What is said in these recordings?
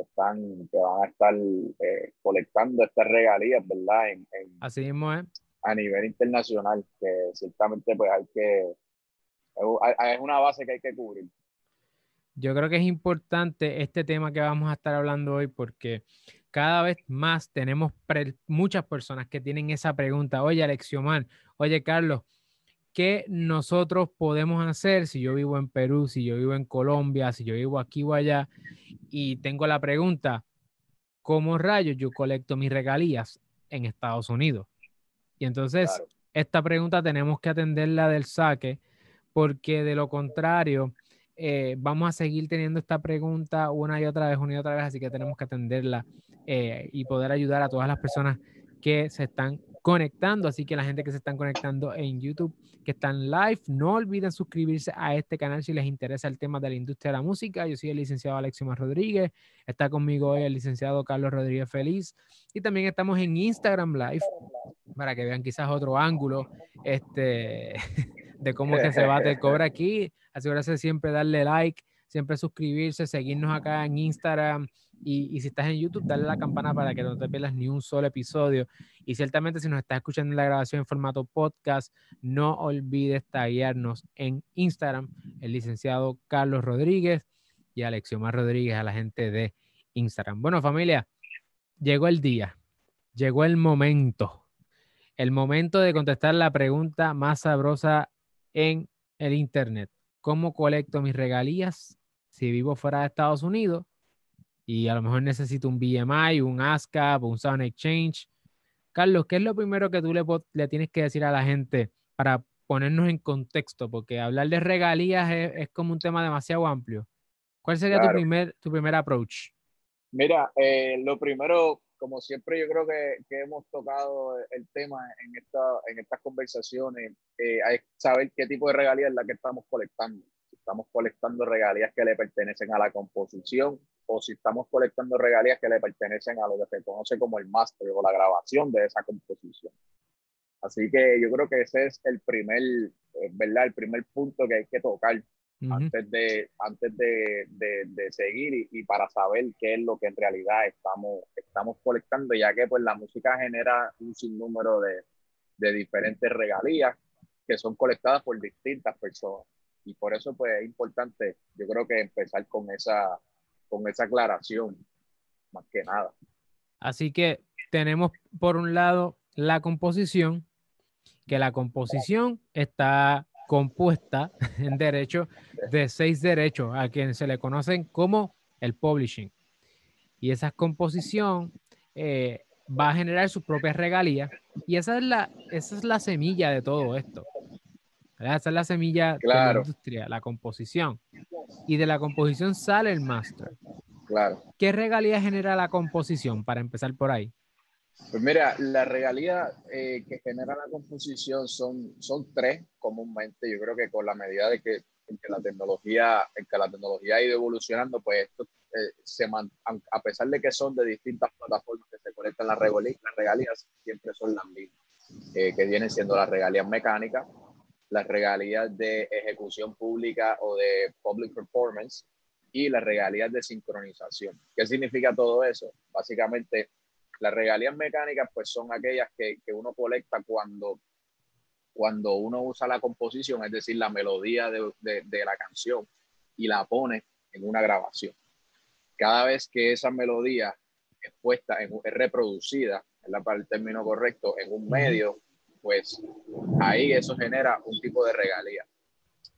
que están, que van a estar eh, colectando estas regalías, ¿verdad? En, Así mismo es. A nivel internacional, que ciertamente pues hay que, es una base que hay que cubrir. Yo creo que es importante este tema que vamos a estar hablando hoy porque cada vez más tenemos muchas personas que tienen esa pregunta. Oye, Alexiomar, oye, Carlos, ¿qué nosotros podemos hacer si yo vivo en Perú, si yo vivo en Colombia, si yo vivo aquí o allá? Y tengo la pregunta, ¿cómo rayos yo colecto mis regalías en Estados Unidos? Y entonces, esta pregunta tenemos que atenderla del saque, porque de lo contrario, eh, vamos a seguir teniendo esta pregunta una y otra vez, una y otra vez, así que tenemos que atenderla eh, y poder ayudar a todas las personas que se están conectando. Así que la gente que se están conectando en YouTube, que están live, no olviden suscribirse a este canal si les interesa el tema de la industria de la música. Yo soy el licenciado Alexio Rodríguez. Está conmigo hoy el licenciado Carlos Rodríguez Feliz. Y también estamos en Instagram Live para que vean quizás otro ángulo este, de cómo que se bate el cobre aquí. Asegúrese siempre darle like, siempre suscribirse, seguirnos acá en Instagram, y, si estás en YouTube, dale la campana para que no te pierdas ni un solo episodio. Y ciertamente si nos estás escuchando en la grabación en formato podcast, no olvides taguearnos en Instagram, el licenciado Carlos Rodríguez y Alexiomar Rodríguez, a la gente de Instagram. Bueno, familia, llegó el día, llegó el momento, el momento de contestar la pregunta más sabrosa en el Internet. ¿Cómo colecto mis regalías si vivo fuera de Estados Unidos? Y a lo mejor necesito un BMI, un ASCAP, un Sound Exchange. Carlos, ¿qué es lo primero que tú le, le, tienes que decir a la gente para ponernos en contexto? Porque hablar de regalías es, como un tema demasiado amplio. ¿Cuál sería tu, primer, tu primer approach? Mira, eh, lo primero, como siempre yo creo que, que, hemos tocado el tema en, esta, en estas conversaciones, eh, que saber qué tipo de regalías es la que estamos colectando. estamos colectando regalías que le pertenecen a la composición, o si estamos colectando regalías que le pertenecen a lo que se conoce como el máster o la grabación de esa composición. Así que yo creo que ese es el primer, eh, ¿verdad? El primer punto que hay que tocar antes, de, antes de, de, seguir y, para saber qué es lo que en realidad estamos, estamos colectando, ya que pues la música genera un sinnúmero de, de diferentes regalías que son colectadas por distintas personas. Y por eso pues es importante, yo creo que empezar con esa, con esa aclaración, más que nada. Así que tenemos por un lado la composición, que la composición está compuesta en derecho de seis derechos, a quienes se le conocen como el publishing. Y esa composición eh, va a generar sus propias regalías y esa es la, esa es la semilla de todo esto. Esa es la semilla de la industria, la composición. Y de la composición sale el master. Claro. ¿Qué regalía genera la composición, para empezar por ahí? Pues mira, la regalía eh, que genera la composición son, son tres comúnmente. Yo creo que con la medida de que, la tecnología, que la tecnología ha ido evolucionando, pues esto eh, se a pesar de que son de distintas plataformas que se conectan las regalías, las regalías siempre son las mismas, eh, que vienen siendo las regalías mecánicas, las regalías de ejecución pública o de public performance y las regalías de sincronización. ¿Qué significa todo eso? Básicamente, las regalías mecánicas pues son aquellas que, que uno colecta cuando, cuando uno usa la composición, es decir, la melodía de, de, la canción y la pone en una grabación. Cada vez que esa melodía es puesta, en, es reproducida, es para el término correcto, en un medio pues ahí eso genera un tipo de regalía.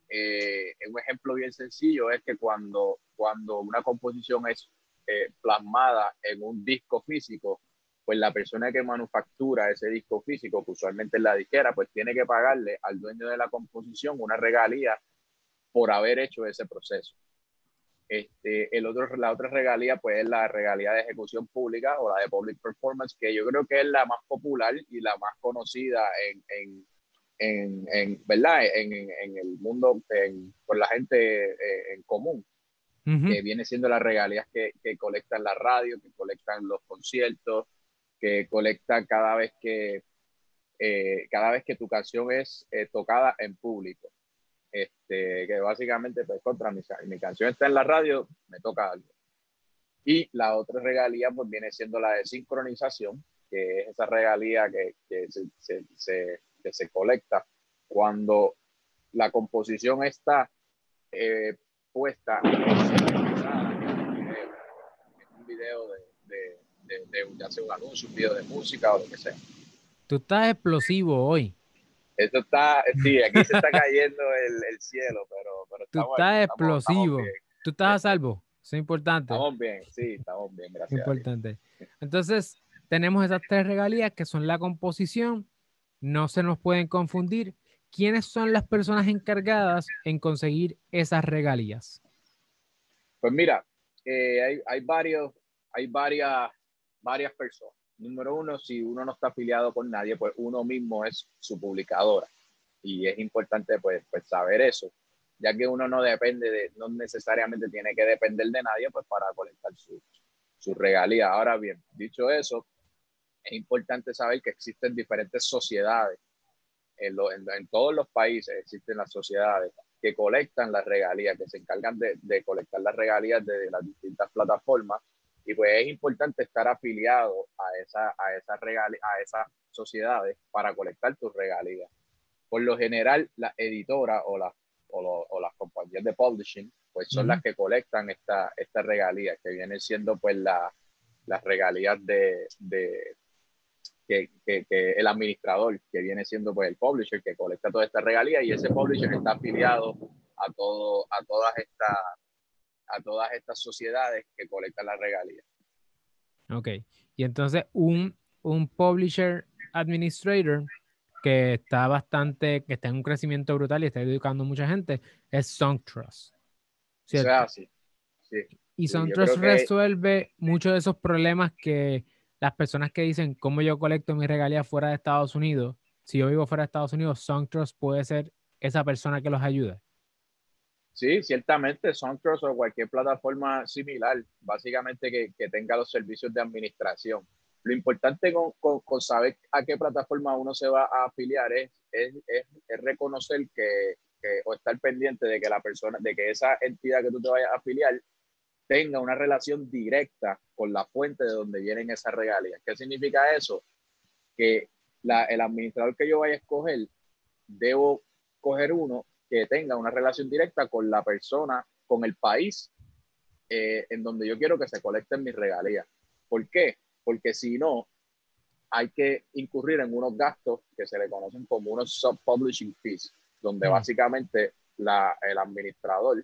Eh, un ejemplo bien sencillo es que cuando, cuando una composición es eh, plasmada en un disco físico, pues la persona que manufactura ese disco físico, que usualmente es la disquera, pues tiene que pagarle al dueño de la composición una regalía por haber hecho ese proceso. Este, el otro, la otra regalía pues es la regalía de ejecución pública o la de public performance, que yo creo que es la más popular y la más conocida en, en, en, en ¿verdad? En, en, el mundo por la gente eh, en común, que viene siendo las regalías que, que colectan la radio, que colectan los conciertos, que colectan cada vez que, eh, cada vez que tu canción es eh, tocada en público. Este, que básicamente, pues, contra mi, mi canción está en la radio, me toca algo. Y la otra regalía pues viene siendo la de sincronización, que es esa regalía que, que se, se, que se colecta cuando la composición está eh, puesta en un video, de, de, de, ya sea un anuncio, un video de música o lo que sea. Tú estás explosivo hoy. Esto está, sí, aquí se está cayendo el, el cielo, pero, pero Tú estás explosivo. Tú estás a salvo. Eso es importante. Estamos bien, sí, estamos bien, gracias. Importante. Entonces, tenemos esas tres regalías que son la composición, no se nos pueden confundir. ¿Quiénes son las personas encargadas en conseguir esas regalías? Pues mira, eh, hay, hay, varios, hay varias, varias personas. Número uno, si uno no está afiliado con nadie, pues uno mismo es su publicadora. Y es importante pues, pues saber eso, ya que uno no depende de, no necesariamente tiene que depender de nadie pues para colectar su, su regalía. Ahora bien, dicho eso, es importante saber que existen diferentes sociedades. En, todos los países existen las sociedades que colectan las regalías, que se encargan de, de colectar las regalías de, las distintas plataformas. Y pues es importante estar afiliado a, esa, a, esa a esas sociedades para colectar tus regalías. Por lo general, las editoras o, las o, o, las compañías de publishing, pues son las que colectan esta, esta regalía, que viene siendo pues la, las regalías de, de, que, que, el administrador, que viene siendo pues el publisher, que colecta toda esta regalía y ese publisher está afiliado a, todo, a, todas, estas, a todas estas sociedades que colectan la regalía. Ok, y entonces un, un publisher administrator que está bastante, que está en un crecimiento brutal y está educando a mucha gente, es SongTrust. ¿cierto? sí. Y SongTrust resuelve muchos de esos problemas que las personas que dicen cómo yo colecto mi regalías fuera de Estados Unidos, si yo vivo fuera de Estados Unidos, SongTrust puede ser esa persona que los ayude. Sí, ciertamente, SongTrust o cualquier plataforma similar, básicamente que, que tenga los servicios de administración. Lo importante con, con, saber a qué plataforma uno se va a afiliar es, es, es, es reconocer que, que, o estar pendiente de que la persona, de que esa entidad que tú te vayas a afiliar tenga una relación directa con la fuente de donde vienen esas regalías. ¿Qué significa eso? Que la, el administrador que yo vaya a escoger, debo coger uno que tenga una relación directa con la persona, con el país eh, en donde yo quiero que se colecten mis regalías. ¿Por qué? Porque si no, hay que incurrir en unos gastos que se le conocen como unos sub-publishing fees, donde mm. básicamente la, el administrador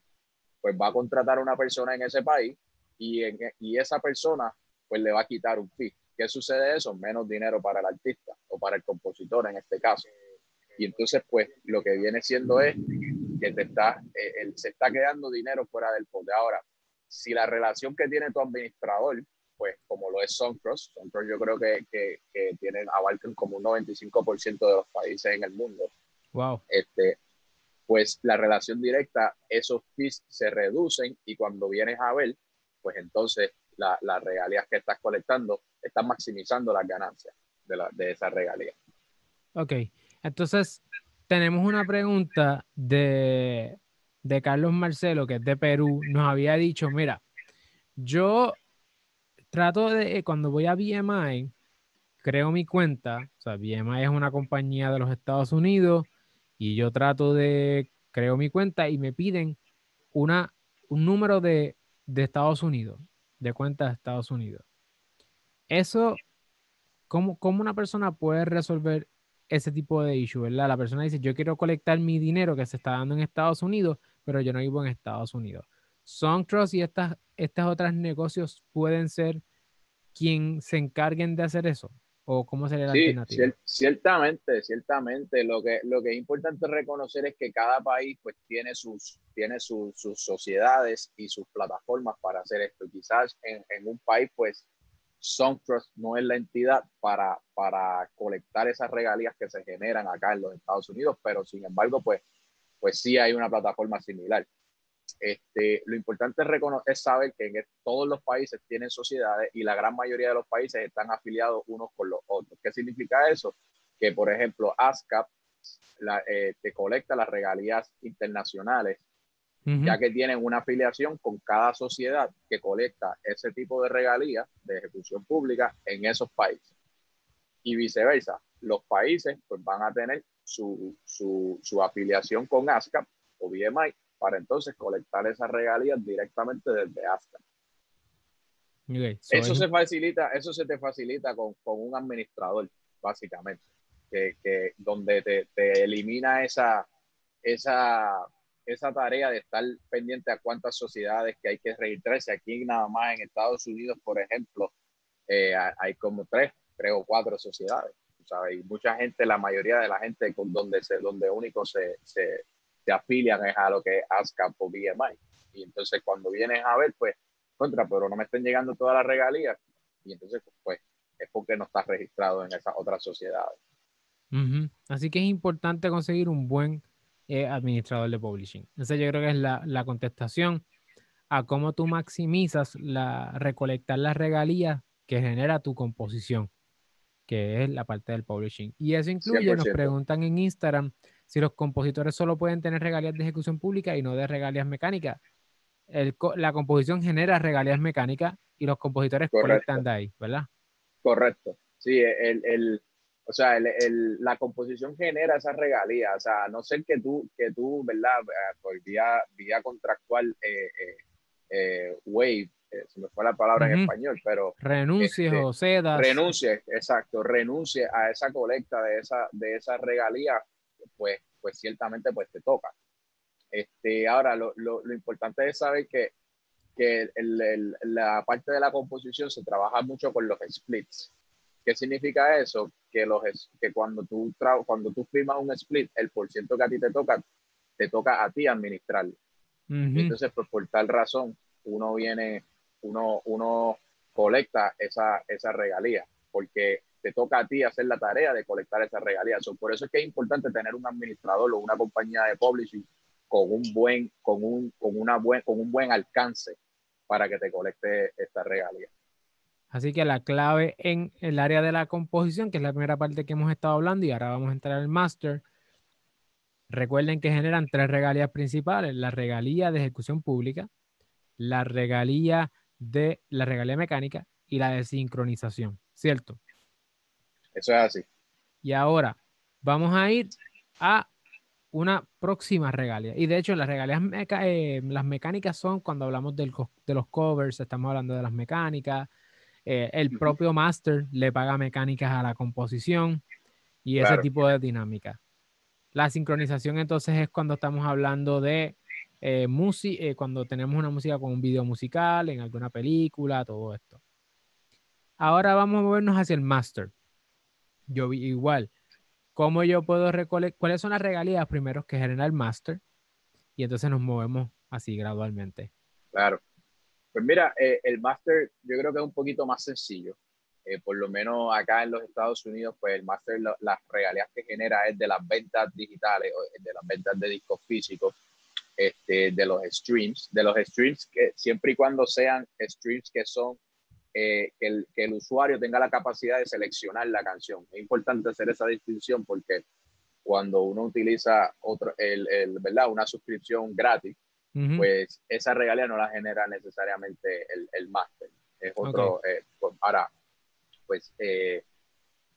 pues va a contratar a una persona en ese país y, en, y esa persona pues le va a quitar un fee. ¿Qué sucede eso? Menos dinero para el artista o para el compositor en este caso. Y entonces pues lo que viene siendo es que te está, eh, se está quedando dinero fuera del poder. Ahora, si la relación que tiene tu administrador, pues como lo es Suncross, Suncross yo creo que, que, que tienen, abarcan como un 95% de los países en el mundo. Wow. Este, pues la relación directa, esos fees se reducen y cuando vienes a ver, pues entonces las la regalías que estás colectando están maximizando las ganancias de, la, de esa regalía. Ok, entonces tenemos una pregunta de, de Carlos Marcelo, que es de Perú. Nos había dicho, mira, yo trato de, cuando voy a BMI, creo mi cuenta, o sea, BMI es una compañía de los Estados Unidos y yo trato de, creo mi cuenta y me piden una, un número de, de Estados Unidos, de cuenta de Estados Unidos. Eso, ¿cómo, ¿cómo, una persona puede resolver ese tipo de issue, verdad? La persona dice, yo quiero colectar mi dinero que se está dando en Estados Unidos, pero yo no vivo en Estados Unidos. SongTrust y estas, estas otras negocios pueden ser quien se encarguen de hacer eso. ¿O cómo sería la sí, alternativa? ciertamente, ciertamente. Lo que, lo que es importante reconocer es que cada país pues tiene sus, tiene sus, sus sociedades y sus plataformas para hacer esto. Quizás en, en un país pues SongTrust no es la entidad para, para colectar esas regalías que se generan acá en los Estados Unidos, pero sin embargo pues, pues sí hay una plataforma similar. Este, lo importante es, reconocer, saber que en todos los países tienen sociedades y la gran mayoría de los países están afiliados unos con los otros. ¿Qué significa eso? Que, por ejemplo, ASCAP la, eh, te colecta las regalías internacionales ya que tienen una afiliación con cada sociedad que colecta ese tipo de regalías de ejecución pública en esos países. Y viceversa, los países pues van a tener su, su, su afiliación con ASCAP o BMI para entonces colectar esas regalías directamente desde ASCAP. eso se facilita, eso se te facilita con, con un administrador, básicamente, que, que donde te, te, elimina esa, esa, esa tarea de estar pendiente a cuántas sociedades que hay que registrarse. Aquí nada más en Estados Unidos, por ejemplo, eh, hay como tres, tres o cuatro sociedades. ¿sabes? Y mucha gente, la mayoría de la gente con donde, se, donde único se, se, se afilian es a lo que es ASCAP o BMI. Y entonces cuando vienes a ver, pues, contra, pero no me estén llegando todas las regalías. Y entonces, pues, es porque no estás registrado en esas otras sociedades. Así que es importante conseguir un buen eh, administrador de publishing. Entonces yo creo que es la, la, contestación a cómo tú maximizas la recolectar las regalías que genera tu composición, que es la parte del publishing. Y eso incluye, nos preguntan en Instagram, si los compositores solo pueden tener regalías de ejecución pública y no de regalías mecánicas. la composición genera regalías mecánicas y los compositores colectan de ahí, ¿verdad? Correcto. Sí, el, el o sea, el, la composición genera esa regalía. O sea, no ser que tú, que tú ¿verdad? Eh, por vía, vía contractual, eh, eh, eh wave, se me fue la palabra en español, pero... Renuncies este, o cedas. Renuncie, exacto, renuncie a esa colecta de esa, de esa regalía pues, pues ciertamente pues te toca. Este, ahora, lo, lo, lo importante es saber que, que el, el, la parte de la composición se trabaja mucho con los splits. ¿Qué significa eso? Que, los, que cuando, tú cuando tú firmas un split, el porciento que a ti te toca, te toca a ti administrarlo. Entonces, pues, por tal razón, uno viene, uno, uno colecta esa, esa regalía, porque te toca a ti hacer la tarea de colectar esas regalías. por eso es que es importante tener un administrador o una compañía de publishing con un buen, con un, con una buen, con un buen alcance para que te colecte esta regalía. Así que la clave en el área de la composición, que es la primera parte que hemos estado hablando, y ahora vamos a entrar al master. Recuerden que generan tres regalías principales: la regalía de ejecución pública, la regalía de la regalía mecánica y la de sincronización, ¿cierto? Eso es así. Y ahora vamos a ir a una próxima regalia. Y de hecho, las regalías eh, las mecánicas son cuando hablamos de los covers, estamos hablando de las mecánicas. Eh, el propio master le paga mecánicas a la composición y ese tipo de dinámica. La sincronización entonces es cuando estamos hablando de eh, música, cuando tenemos una música con un video musical, en alguna película, todo esto. Ahora vamos a movernos hacia el master yo vi igual. ¿Cómo yo puedo recolectar? ¿Cuáles son las regalías primeros que genera el máster? Y entonces nos movemos así gradualmente. Claro. Pues mira, eh, el máster yo creo que es un poquito más sencillo. Eh, por lo menos acá en los Estados Unidos, pues el máster, las regalías que genera es de las ventas digitales, de las ventas de discos físicos, este, de los streams, de los streams que siempre y cuando sean streams que son eh, que, el, que, el, usuario tenga la capacidad de seleccionar la canción. Es importante hacer esa distinción porque cuando uno utiliza otro, el, el ¿verdad? una suscripción gratis, pues esa regalía no la genera necesariamente el, el máster. Es otro, eh, pues, ahora, pues eh,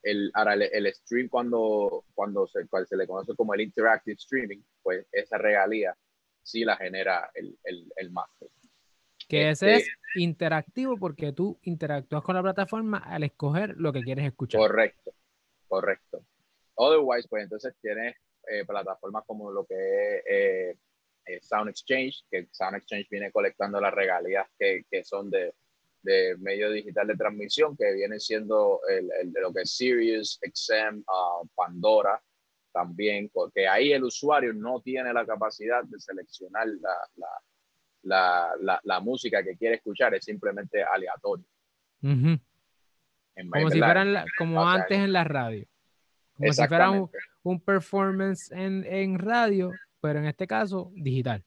el, ahora el, stream cuando, cuando se, cuando se le conoce como el interactive streaming, pues esa regalía sí la genera el, el, el máster. Que ese es este interactivo porque tú interactúas con la plataforma al escoger lo que quieres escuchar. Correcto, correcto. Otherwise, pues entonces tienes eh, plataformas como lo que es eh, Sound Exchange, que Sound Exchange viene colectando las regalías que, que son de, de, medio digital de transmisión, que viene siendo el, de lo que es Sirius, XM, uh, Pandora, también, porque ahí el usuario no tiene la capacidad de seleccionar la, la la, la, música que quiere escuchar es simplemente aleatorio. como si fueran como antes en la radio. Como si fuera un, performance en, en, radio, pero en este caso digital.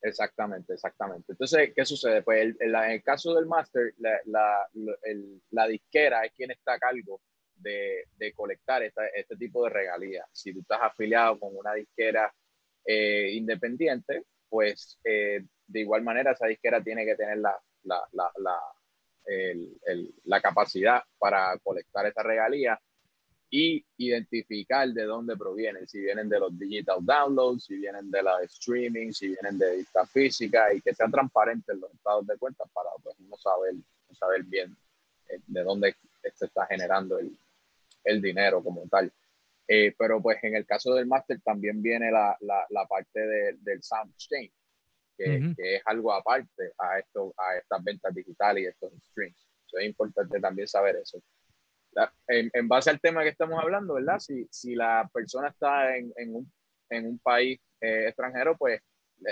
Exactamente, exactamente. Entonces, ¿qué sucede? Pues en el caso del master, la, disquera es quien está a cargo de, colectar este tipo de regalías. Si tú estás afiliado con una disquera eh, independiente, pues eh, de igual manera esa disquera tiene que tener la, la capacidad para colectar esa regalía y identificar de dónde provienen, si vienen de los digital downloads, si vienen de la streaming, si vienen de vista física y que sean transparentes los estados de cuenta para pues, no saber, saber bien eh, de dónde se está generando el, el dinero como tal. Eh, pero pues en el caso del máster también viene la, la, la parte de, del sound exchange, que, que, es algo aparte a, esto, a estas ventas digitales y estos streams. es importante también saber eso en, base al tema que estamos hablando, ¿verdad? Si, la persona está en, un, país eh, extranjero, pues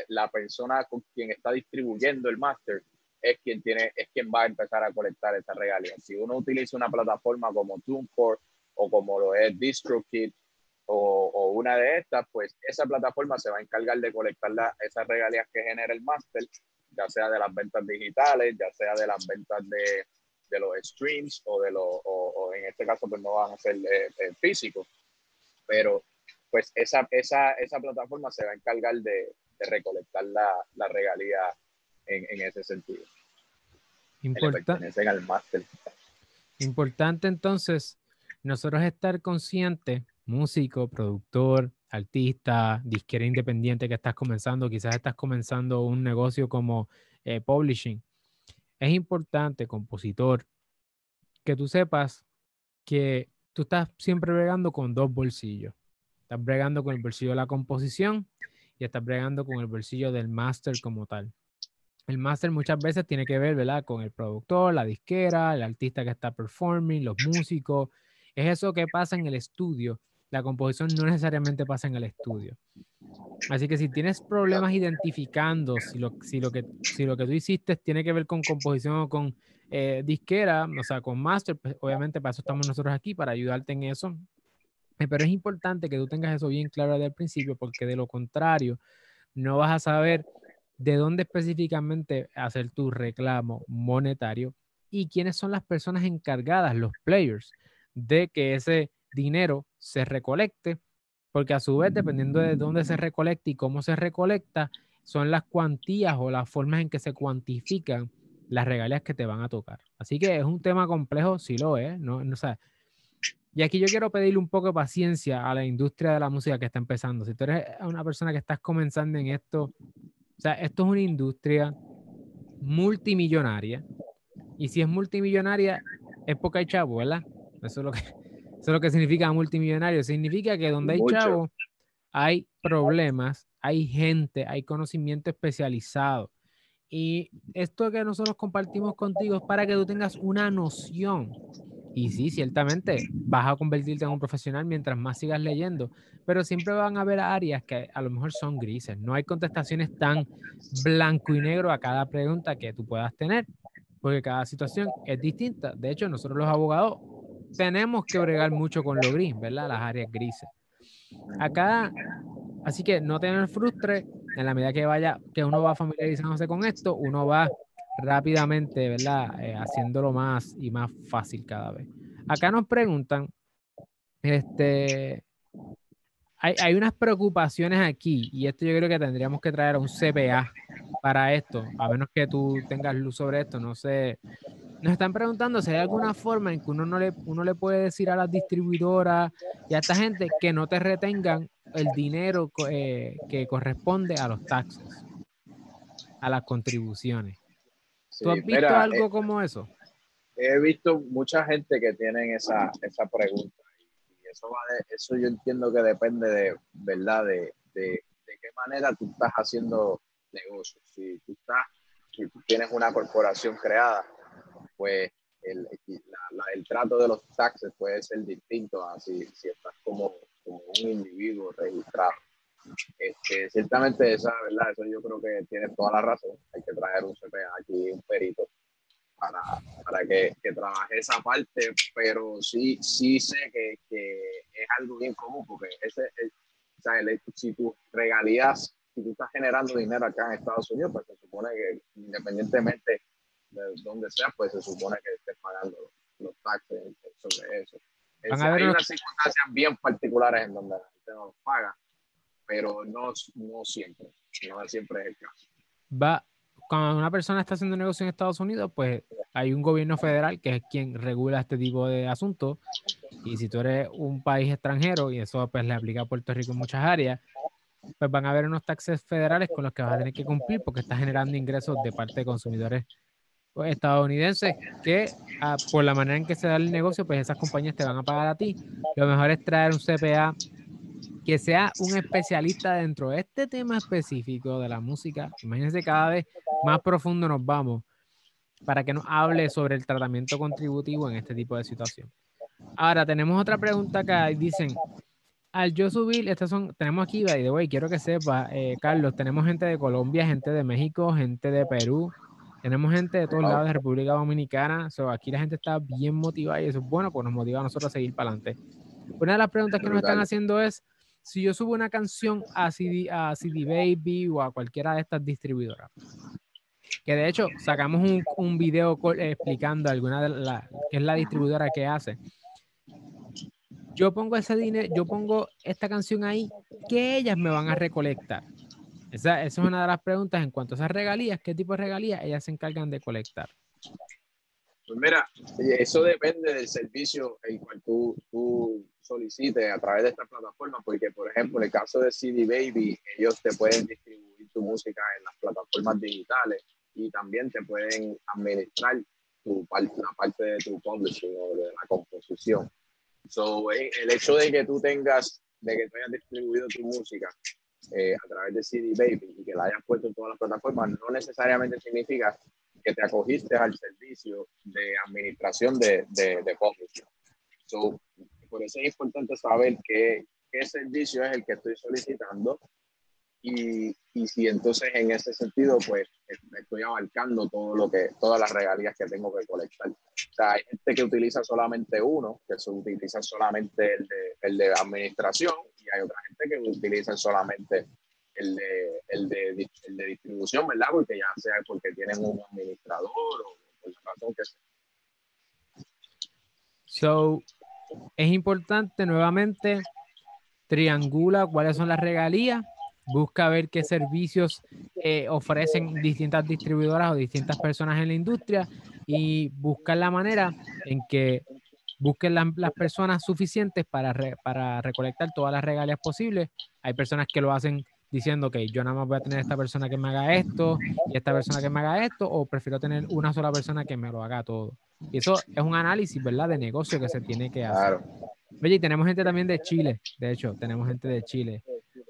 la persona con quien está distribuyendo el máster es quien, tiene, es quien va a empezar a colectar esa regalía. Si uno utiliza una plataforma como TuneCore o como lo es DistroKid o, o, una de estas, pues esa plataforma se va a encargar de colectar la, esas regalías que genera el máster, ya sea de las ventas digitales, ya sea de las ventas de, de los streams o de los, o, en este caso pues no van a ser eh, eh, físicos, pero pues esa, esa, esa plataforma se va a encargar de, de recolectar la, la regalía en, en, ese sentido. Importante. Importante entonces nosotros estar conscientes, músico, productor, artista, disquera independiente que estás comenzando, quizás estás comenzando un negocio como eh, publishing es importante, compositor, que tú sepas que tú estás siempre bregando con dos bolsillos. Estás bregando con el bolsillo de la composición y estás bregando con el bolsillo del máster como tal. El máster muchas veces tiene que ver, ¿verdad? Con el productor, la disquera, el artista que está performing, los músicos. Es eso que pasa en el estudio. La composición no necesariamente pasa en el estudio. Así que si tienes problemas identificando si lo, si lo, que, si lo que tú hiciste tiene que ver con composición o con eh, disquera, o sea, con master, pues obviamente para eso estamos nosotros aquí, para ayudarte en eso. Eh, pero es importante que tú tengas eso bien claro desde el principio, porque de lo contrario, no vas a saber de dónde específicamente hacer tu reclamo monetario y quiénes son las personas encargadas, los players, de que ese dinero se recolecte porque a su vez, dependiendo de dónde se recolecta y cómo se recolecta, son las cuantías o las formas en que se cuantifican las regalías que te van a tocar. Así que es un tema complejo, sí lo es, ¿no? no y aquí yo quiero pedirle un poco de paciencia a la industria de la música que está empezando. Si tú eres una persona que estás comenzando en esto, o sea, esto es una industria multimillonaria. Y si es multimillonaria, es porque hay chavo, ¿verdad? Eso es lo que, eso es lo que significa multimillonario. Significa que donde hay chavo, hay problemas, hay gente, hay conocimiento especializado. Y esto que nosotros compartimos contigo es para que tú tengas una noción. Y sí, ciertamente vas a convertirte en un profesional mientras más sigas leyendo, pero siempre van a haber áreas que a lo mejor son grises. No hay contestaciones tan blanco y negro a cada pregunta que tú puedas tener, porque cada situación es distinta. De hecho, nosotros los abogados tenemos que bregar mucho con lo gris, ¿verdad? Las áreas grises. Acá, así que no tener frustre en la medida que vaya, que uno va familiarizándose con esto, uno va rápidamente, ¿verdad? Eh, haciéndolo más y más fácil cada vez. Acá nos preguntan, este, hay, hay, unas preocupaciones aquí y esto yo creo que tendríamos que traer un CPA para esto, a menos que tú tengas luz sobre esto, no sé, nos están preguntando si hay alguna forma en que uno, no le, uno le puede decir a las distribuidoras y a esta gente que no te retengan el dinero eh, que corresponde a los taxes, a las contribuciones. ¿Tú has visto algo eh, como eso? He visto mucha gente que tienen esa, esa pregunta y eso, eso yo entiendo que depende de, ¿verdad? De, de, de qué manera tú estás haciendo negocios. Si tú, estás, si tú tienes una corporación creada, pues el, el, trato de los taxes puede ser distinto a si, si estás como, como, un individuo registrado. Este, ciertamente esa, ¿verdad? Eso yo creo que tiene toda la razón. Hay que traer un CPA aquí, un perito, para, para que, que, trabaje esa parte, pero sí, sí sé que, que es algo bien común, porque ese, o sea, el, si tú regalías, si tú estás generando dinero acá en Estados Unidos, pues se supone que independientemente de donde sea, pues se supone que estés pagando los taxes sobre eso. hay unas circunstancias bien particulares en donde la gente no los paga, pero no, no siempre, no siempre es el caso. Va, cuando una persona está haciendo negocio en Estados Unidos, pues hay un gobierno federal que es quien regula este tipo de asuntos. Y si tú eres un país extranjero, y eso pues le aplica a Puerto Rico en muchas áreas, pues van a haber unos taxes federales con los que vas a tener que cumplir porque estás generando ingresos de parte de consumidores estadounidenses que ah, por la manera en que se da el negocio, pues esas compañías te van a pagar a ti. Lo mejor es traer un CPA que sea un especialista dentro de este tema específico de la música. Imagínense cada vez más profundo nos vamos para que nos hable sobre el tratamiento contributivo en este tipo de situación. Ahora tenemos otra pregunta acá. Dicen, al yo subir, estas son, tenemos aquí, by the quiero que sepa, eh, Carlos, tenemos gente de Colombia, gente de México, gente de Perú, tenemos gente de todos lados de República Dominicana, so, aquí la gente está bien motivada y eso es bueno, pues nos motiva a nosotros a seguir para adelante. Una de las preguntas que nos están haciendo es, si yo subo una canción a CD, a CD Baby o a cualquiera de estas distribuidoras, que de hecho sacamos un, un video explicando alguna de la, que es la distribuidora que hace, yo pongo ese dinero, yo pongo esta canción ahí, ¿qué ellas me van a recolectar? Esa, es una de las preguntas en cuanto a esas regalías, ¿qué tipo de regalías ellas se encargan de colectar? Pues mira, eso depende del servicio en cual tú, tú solicites a través de esta plataforma, porque por ejemplo, en el caso de CD Baby, ellos te pueden distribuir tu música en las plataformas digitales y también te pueden administrar tu, la parte de tu publishing o de la composición. So, el hecho de que tú tengas, de que tú hayas distribuido tu música eh, a través de CD Baby y que la hayas puesto en todas las plataformas, no necesariamente significa que te acogiste al servicio de administración de, de, de So, por eso es importante saber qué, qué servicio es el que estoy solicitando y, y, si entonces en ese sentido, pues estoy abarcando todo lo que, todas las regalías que tengo que colectar. O sea, hay gente que utiliza solamente uno, que se utiliza solamente el de, el de administración, y hay otra gente que utiliza solamente el de, el de, el de distribución, ¿verdad? Porque ya sea porque tienen un administrador o por la razón que sea. So, es importante nuevamente triangula cuáles son las regalías busca ver qué servicios eh, ofrecen distintas distribuidoras o distintas personas en la industria y buscar la manera en que busquen las personas suficientes para, para recolectar todas las regalías posibles. Hay personas que lo hacen diciendo que yo nada más voy a tener esta persona que me haga esto y esta persona que me haga esto, o prefiero tener una sola persona que me lo haga todo. Y eso es un análisis, ¿verdad?, de negocio que se tiene que hacer. Oye, y tenemos gente también de Chile, de hecho, tenemos gente de Chile.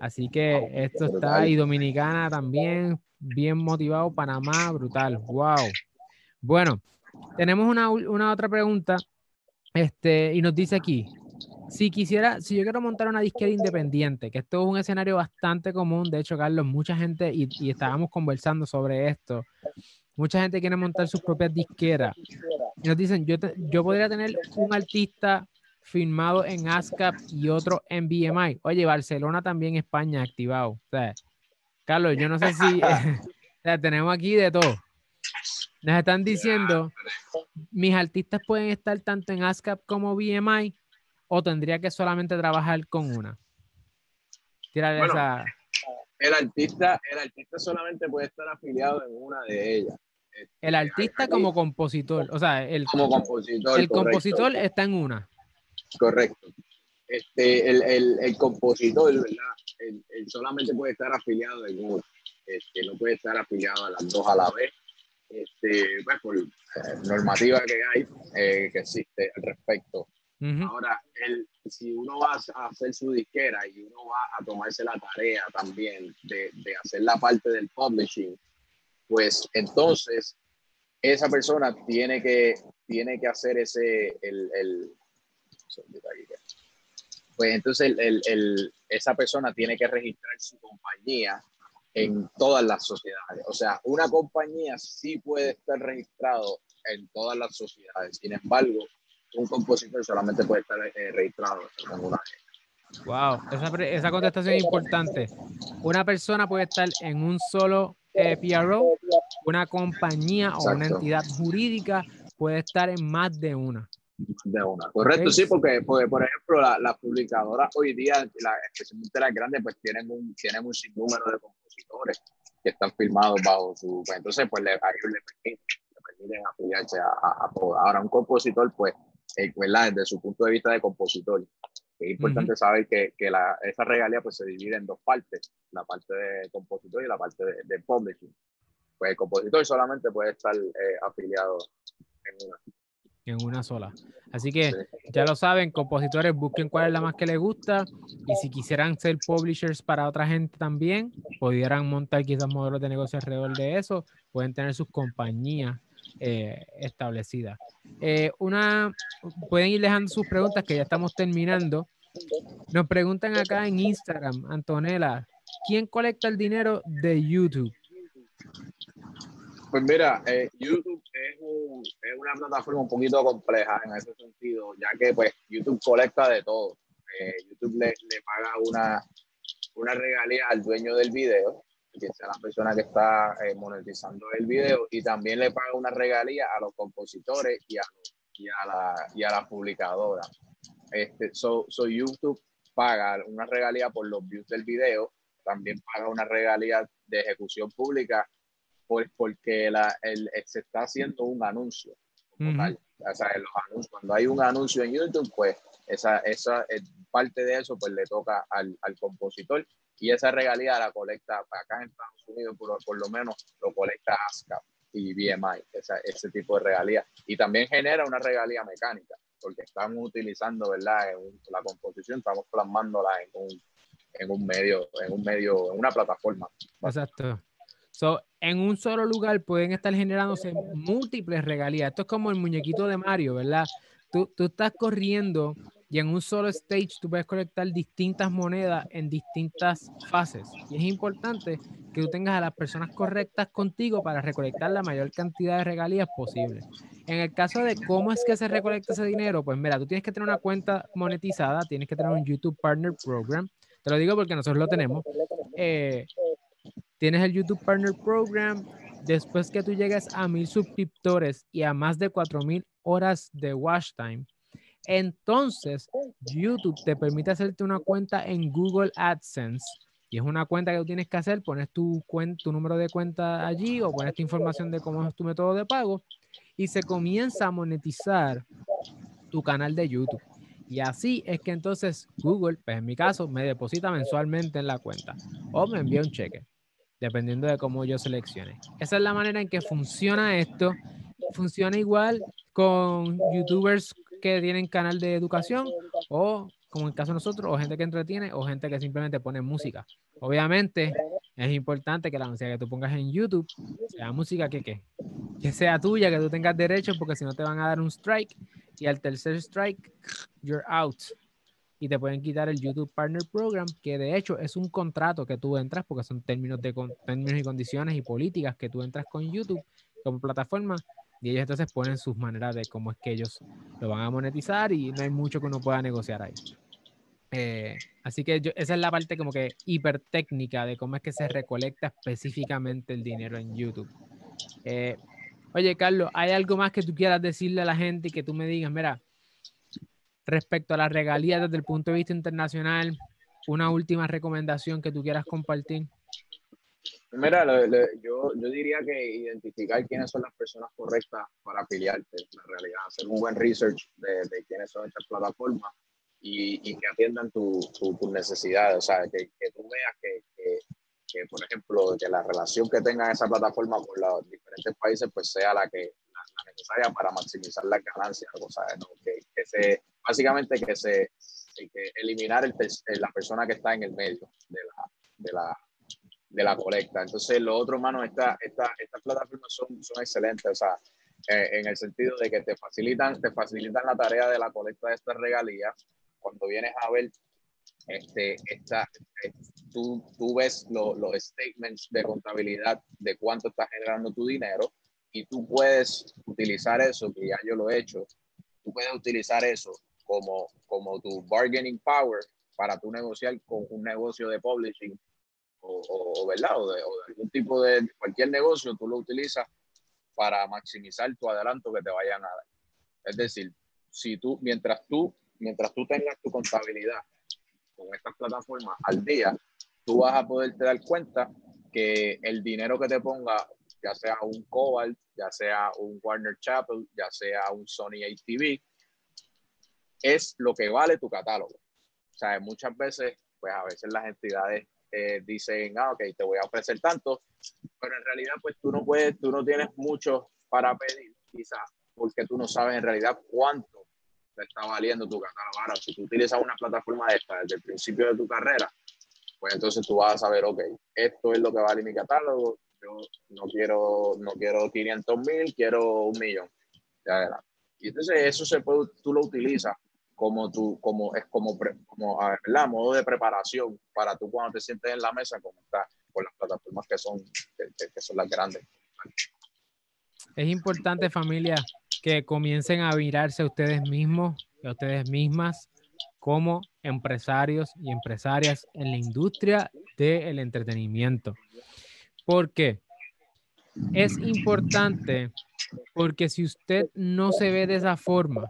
Así que esto está ahí, Dominicana también, bien motivado, Panamá, brutal, wow. Bueno, tenemos una, una otra pregunta, este, y nos dice aquí, si quisiera, si yo quiero montar una disquera independiente, que esto es un escenario bastante común, de hecho, Carlos, mucha gente, y, y estábamos conversando sobre esto, mucha gente quiere montar sus propias disqueras. Y nos dicen, yo, yo podría tener un artista firmado en ASCAP y otro en BMI. Oye, Barcelona también España activado. O sea, Carlos, yo no sé si tenemos aquí de todo. Nos están diciendo, mis artistas pueden estar tanto en ASCAP como BMI o tendría que solamente trabajar con una. esa... El artista, el artista solamente puede estar afiliado en una de ellas. El artista como compositor, o sea, el, como compositor, el compositor está en una. Correcto. Este, el, el, el compositor, ¿verdad? Él, solamente puede estar afiliado en uno. Este, no puede estar afiliado a las dos a la vez. Este, pues por eh, normativa que hay, eh, que existe al respecto. Ahora, el, si uno va a hacer su disquera y uno va a tomarse la tarea también de, de hacer la parte del publishing, pues entonces esa persona tiene que, tiene que hacer ese, el, el pues entonces el, esa persona tiene que registrar su compañía en todas las sociedades. O sea, una compañía sí puede estar registrado en todas las sociedades. Sin embargo, un compositor solamente puede estar eh, registrado en una Wow, esa, esa, contestación es importante. Una persona puede estar en un solo eh, PRO, una compañía o una entidad jurídica puede estar en más de una. De una. Correcto, sí, porque, porque, por ejemplo, las la publicadoras hoy día, la, especialmente las grandes, pues tienen un, tienen un sinnúmero de compositores que están firmados bajo su. Pues, entonces, pues le, a ellos le permiten, le permiten afiliarse a, a, Ahora, un compositor, pues, eh, desde su punto de vista de compositor, es importante saber que, que la, esa regalía pues, se divide en dos partes: la parte de compositor y la parte de, de publishing. Pues el compositor solamente puede estar eh, afiliado en una en una sola. Así que ya lo saben, compositores, busquen cuál es la más que les gusta y si quisieran ser publishers para otra gente también, pudieran montar quizás modelos de negocio alrededor de eso, pueden tener sus compañías eh, establecidas. Eh, una, pueden ir dejando sus preguntas que ya estamos terminando. Nos preguntan acá en Instagram, Antonella, ¿quién colecta el dinero de YouTube? Pues mira, eh, YouTube es, una plataforma un poquito compleja en ese sentido, ya que pues YouTube colecta de todo. Eh, YouTube le, le, paga una, una regalía al dueño del video, que sea la persona que está eh, monetizando el video, y también le paga una regalía a los compositores y a, y a, la, y a la publicadora. Este, so, so YouTube paga una regalía por los views del video, también paga una regalía de ejecución pública porque la, el, se está haciendo un anuncio. O sea, los anuncios, cuando hay un anuncio en YouTube, pues esa, esa eh, parte de eso pues le toca al, al compositor y esa regalía la colecta acá en Estados Unidos, por, por lo menos lo colecta ASCAP y BMI, esa, ese tipo de regalía. Y también genera una regalía mecánica, porque estamos utilizando, ¿verdad? En la composición, estamos plasmándola en un, en un medio, en un medio, en una plataforma. Exacto. So, en un solo lugar pueden estar generándose múltiples regalías. Esto es como el muñequito de Mario, ¿verdad? Tú, tú estás corriendo y en un solo stage tú puedes colectar distintas monedas en distintas fases. Y es importante que tú tengas a las personas correctas contigo para recolectar la mayor cantidad de regalías posible. En el caso de cómo es que se recolecta ese dinero, pues mira, tú tienes que tener una cuenta monetizada, tienes que tener un YouTube Partner Program. Te lo digo porque nosotros lo tenemos. Eh, Tienes el YouTube Partner Program. Después que tú llegues a mil suscriptores y a más de 4000 horas de watch time, entonces YouTube te permite hacerte una cuenta en Google AdSense. Y es una cuenta que tú tienes que hacer, pones tu, tu número de cuenta allí o pones tu información de cómo es tu método de pago y se comienza a monetizar tu canal de YouTube. Y así es que entonces Google, pues en mi caso, me deposita mensualmente en la cuenta o me envía un cheque dependiendo de cómo yo seleccione. Esa es la manera en que funciona esto. Funciona igual con youtubers que tienen canal de educación o como en el caso de nosotros, o gente que entretiene o gente que simplemente pone música. Obviamente es importante que la música que tú pongas en YouTube sea música que, que, que sea tuya, que tú tengas derecho, porque si no te van a dar un strike y al tercer strike, you're out y te pueden quitar el YouTube Partner Program, que de hecho es un contrato que tú entras porque son términos, de, términos y condiciones y políticas que tú entras con YouTube como plataforma y ellos entonces ponen sus maneras de cómo es que ellos lo van a monetizar y no hay mucho que uno pueda negociar ahí. Eh, así que esa es la parte como que hiper técnica de cómo es que se recolecta específicamente el dinero en YouTube. Eh, oye, Carlos, ¿hay algo más que tú quieras decirle a la gente y que tú me digas, mira, respecto a las regalías desde el punto de vista internacional, una última recomendación que tú quieras compartir. Mira, yo, yo, diría que identificar quiénes son las personas correctas para afiliarte, en realidad, hacer un buen research de, de quiénes son estas plataformas y, y que atiendan tus tu, necesidades, o sea, que, que tú veas que, que, que, por ejemplo, que la relación que tenga esa plataforma con los diferentes países, pues sea la que la, necesaria para maximizar las ganancias, o sea, ¿no? que se básicamente que se que eliminar el, la persona que está en el medio de la, de la, de la colecta. Entonces, lo otro, hermano, esta, esta, estas plataformas son, son excelentes, o sea, eh, en el sentido de que te facilitan, te facilitan la tarea de la colecta de estas regalías. Cuando vienes a ver, este, esta, eh, tú, tú ves los statements de contabilidad de cuánto estás generando tu dinero y tú puedes utilizar eso, que ya yo lo he hecho, tú puedes utilizar eso como, como tu bargaining power para tu negociar con un negocio de publishing o, o, ¿verdad? O de, algún tipo de cualquier negocio, tú lo utilizas para maximizar tu adelanto que te vayan a dar. Es decir, si tú, mientras tú, mientras tú tengas tu contabilidad con estas plataformas al día, tú vas a poderte dar cuenta que el dinero que te ponga, ya sea un Cobalt, ya sea un Warner Chapel, ya sea un Sony ATV, es lo que vale tu catálogo. O sea, muchas veces, pues a veces las entidades eh, dicen, ah, ok, te voy a ofrecer tanto, pero en realidad, pues tú no puedes, tú no tienes mucho para pedir, quizás, porque tú no sabes en realidad cuánto te está valiendo tu catálogo. Ahora, si tú utilizas una plataforma de esta desde el principio de tu carrera, pues entonces tú vas a saber, ok, esto es lo que vale mi catálogo, yo no quiero, no quiero 500 mil, quiero un millón. Y entonces eso se puede, tú lo utilizas como tú, como es como, como la modo de preparación para tú cuando te sientes en la mesa como está con las plataformas que son, que, son las grandes. Es importante familia que comiencen a mirarse a ustedes mismos, a ustedes mismas como empresarios y empresarias en la industria del entretenimiento. ¿Por qué? Es importante porque si usted no se ve de esa forma,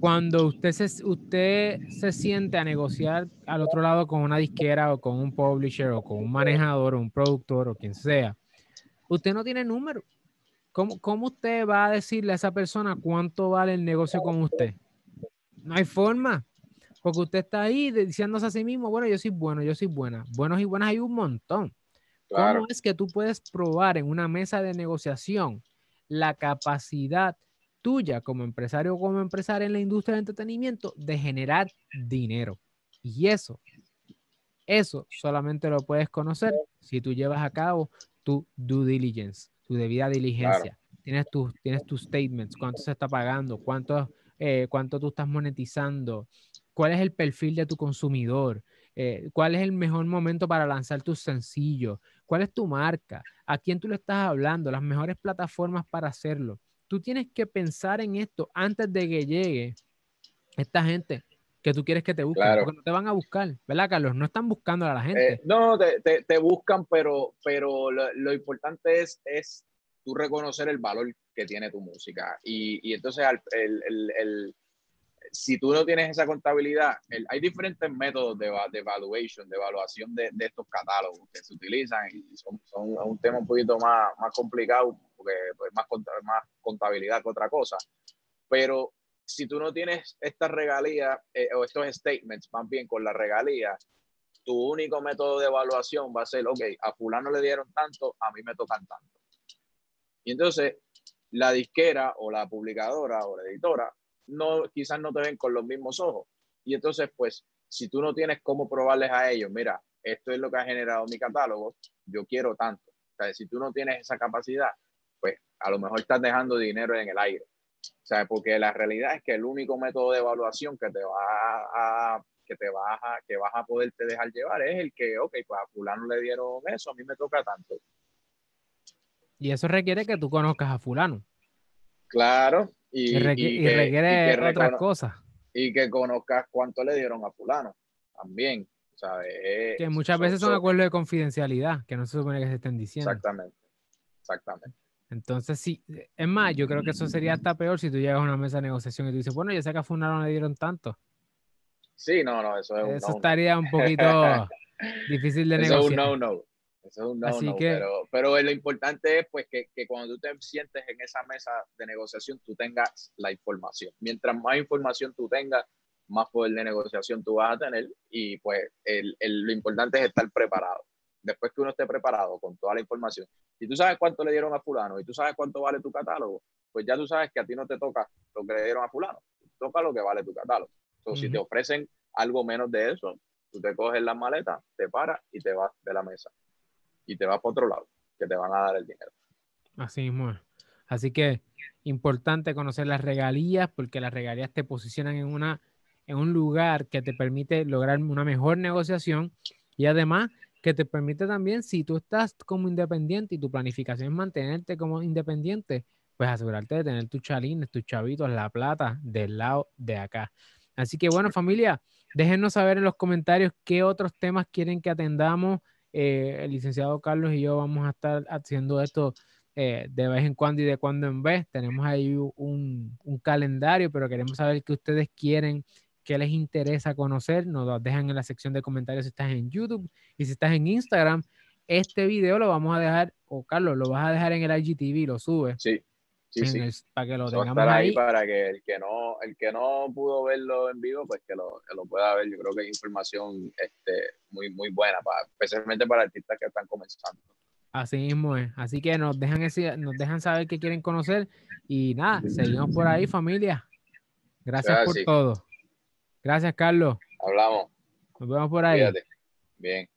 cuando usted se, usted se siente a negociar al otro lado con una disquera o con un publisher o con un manejador o un productor o quien sea, usted no tiene número. ¿Cómo, ¿Cómo usted va a decirle a esa persona cuánto vale el negocio con usted? No hay forma. Porque usted está ahí diciéndose a sí mismo, bueno, yo soy bueno, yo soy buena. Buenos y buenas hay un montón. ¿Cómo es que tú puedes probar en una mesa de negociación la capacidad tuya como empresario o como empresaria en la industria del entretenimiento de generar dinero. Y eso, eso solamente lo puedes conocer si tú llevas a cabo tu due diligence, tu debida diligencia. Tienes, tus, tienes tus statements, cuánto se está pagando, cuánto, eh, cuánto tú estás monetizando, cuál es el perfil de tu consumidor, eh, cuál es el mejor momento para lanzar tus sencillos, cuál es tu marca, a quién tú le estás hablando, las mejores plataformas para hacerlo tú tienes que pensar en esto antes de que llegue esta gente que tú quieres que te busque, porque no te van a buscar, ¿verdad, Carlos? No están buscando a la gente. Eh, no, te, te, buscan, pero, pero lo, importante es, es tú reconocer el valor que tiene tu música. Y, y entonces, el, el, el, si tú no tienes esa contabilidad, hay diferentes métodos de, de evaluation, de evaluación de, de, estos catálogos que se utilizan y son, son un tema un poquito más, más complicado porque es pues, más, más contabilidad que otra cosa. Pero si tú no tienes esta regalía eh, o estos statements, más bien con la regalía, tu único método de evaluación va a ser, ok, a fulano le dieron tanto, a mí me tocan tanto. Y entonces la disquera o la publicadora o la editora no, quizás no te ven con los mismos ojos. Y entonces, pues, si tú no tienes cómo probarles a ellos, mira, esto es lo que ha generado mi catálogo, yo quiero tanto. O sea, si tú no tienes esa capacidad, pues a lo mejor estás dejando dinero en el aire. O sea, porque la realidad es que el único método de evaluación que te va a, que te vas a, que vas a poderte dejar llevar es el que, ok, pues a fulano le dieron eso, a mí me toca tanto. Y eso requiere que tú conozcas a fulano. Claro. Y, requiere otras cosas. Y que conozcas cuánto le dieron a fulano también. que muchas veces son acuerdos de confidencialidad, que no se supone que se estén diciendo. Exactamente. Exactamente. Entonces, sí, es más, yo creo que eso sería hasta peor si tú llegas a una mesa de negociación y tú dices, bueno, yo sé que a Fulano le dieron tanto. Sí, no, no, eso es Eso estaría un poquito difícil de negociar. Eso es un no-no. Eso es un no-no. Pero, pero lo importante es pues que, que, cuando tú te sientes en esa mesa de negociación, tú tengas la información. Mientras más información tú tengas, más poder de negociación tú vas a tener y pues el, el, lo importante es estar preparado después que uno esté preparado con toda la información, y tú sabes cuánto le dieron a fulano y tú sabes cuánto vale tu catálogo, pues ya tú sabes que a ti no te toca lo que le dieron a fulano, toca lo que vale tu catálogo. Entonces, si te ofrecen algo menos de eso, tú te coges la maleta, te paras y te vas de la mesa. Y te vas para otro lado, que te van a dar el dinero. Así mismo. Así que importante conocer las regalías, porque las regalías te posicionan en, una, en un lugar que te permite lograr una mejor negociación y además que te permite también, si tú estás como independiente y tu planificación es mantenerte como independiente, pues asegurarte de tener tus chalines, tus chavitos, la plata del lado de acá. Así que bueno, familia, déjenos saber en los comentarios qué otros temas quieren que atendamos. Eh, el licenciado Carlos y yo vamos a estar haciendo esto eh, de vez en cuando y de cuando en vez. Tenemos ahí un, un, calendario, pero queremos saber qué ustedes quieren, qué les interesa conocer. Nos lo dejan en la sección de comentarios si estás en YouTube y si estás en Instagram. Este video lo vamos a dejar, o Carlos, lo vas a dejar en el IGTV, lo subes. Sí, sí, sí. para que lo tengamos ahí, Para que el que, no, el que no pudo verlo en vivo, pues que lo, que lo pueda ver. Yo creo que es información este, muy, muy buena, para, especialmente para artistas que están comenzando. Así mismo es. Así que nos dejan, ese, nos dejan saber qué quieren conocer. Y nada, seguimos por ahí, familia. Gracias, por todo. Gracias, Carlos. Hablamos. Nos vemos por ahí. Bien.